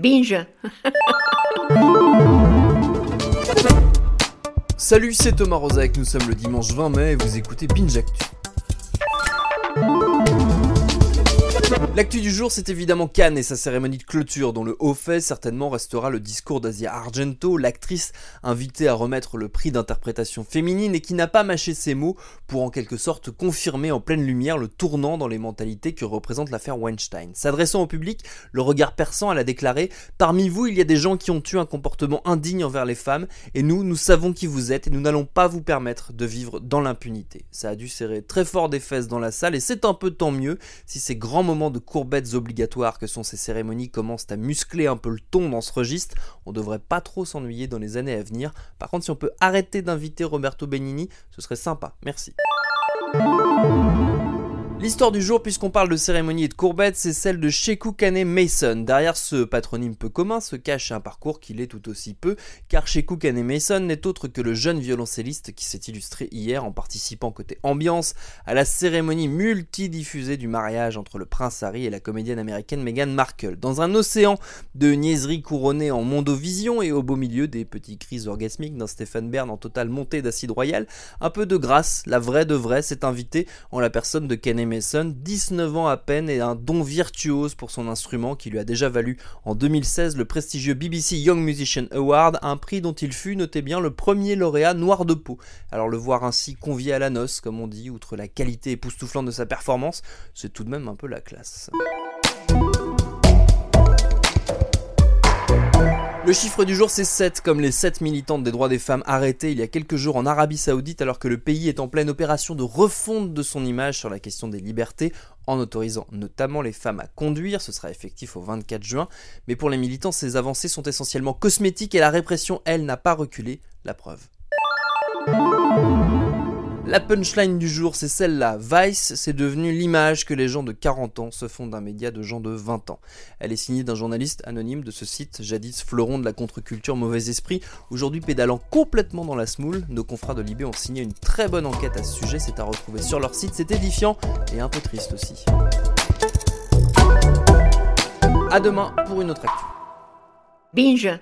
Binge. Salut, c'est Thomas Rozek, nous sommes le dimanche 20 mai et vous écoutez Binge Actu. L'actu du jour, c'est évidemment Cannes et sa cérémonie de clôture, dont le haut fait certainement restera le discours d'Asia Argento, l'actrice invitée à remettre le prix d'interprétation féminine et qui n'a pas mâché ses mots pour en quelque sorte confirmer en pleine lumière le tournant dans les mentalités que représente l'affaire Weinstein. S'adressant au public, le regard perçant, elle a déclaré Parmi vous, il y a des gens qui ont eu un comportement indigne envers les femmes, et nous, nous savons qui vous êtes, et nous n'allons pas vous permettre de vivre dans l'impunité. Ça a dû serrer très fort des fesses dans la salle, et c'est un peu tant mieux si ces grands moments de courbettes obligatoires que sont ces cérémonies commencent à muscler un peu le ton dans ce registre, on devrait pas trop s'ennuyer dans les années à venir. Par contre, si on peut arrêter d'inviter Roberto Benigni, ce serait sympa. Merci. L'histoire du jour, puisqu'on parle de cérémonie et de courbettes, c'est celle de Sheku Kane Mason. Derrière ce patronyme peu commun se cache un parcours qui l'est tout aussi peu, car Sheku Kane Mason n'est autre que le jeune violoncelliste qui s'est illustré hier en participant côté ambiance à la cérémonie multidiffusée du mariage entre le prince Harry et la comédienne américaine Meghan Markle. Dans un océan de niaiseries couronnées en mondovision et au beau milieu des petits cris orgasmiques d'un Stéphane Bern en totale montée d'acide royal, un peu de grâce, la vraie de vraie, s'est invitée en la personne de Kane Mason, 19 ans à peine et un don virtuose pour son instrument qui lui a déjà valu en 2016 le prestigieux BBC Young Musician Award, un prix dont il fut, notez bien, le premier lauréat noir de peau. Alors le voir ainsi convié à la noce, comme on dit, outre la qualité époustouflante de sa performance, c'est tout de même un peu la classe. Le chiffre du jour c'est 7, comme les 7 militantes des droits des femmes arrêtées il y a quelques jours en Arabie Saoudite alors que le pays est en pleine opération de refonte de son image sur la question des libertés en autorisant notamment les femmes à conduire, ce sera effectif au 24 juin, mais pour les militants ces avancées sont essentiellement cosmétiques et la répression elle n'a pas reculé, la preuve. La punchline du jour, c'est celle-là. Vice, c'est devenu l'image que les gens de 40 ans se font d'un média de gens de 20 ans. Elle est signée d'un journaliste anonyme de ce site, jadis fleuron de la contre-culture mauvais esprit, aujourd'hui pédalant complètement dans la smoule. Nos confrères de Libé ont signé une très bonne enquête à ce sujet, c'est à retrouver sur leur site, c'est édifiant et un peu triste aussi. A demain pour une autre actu. Binge.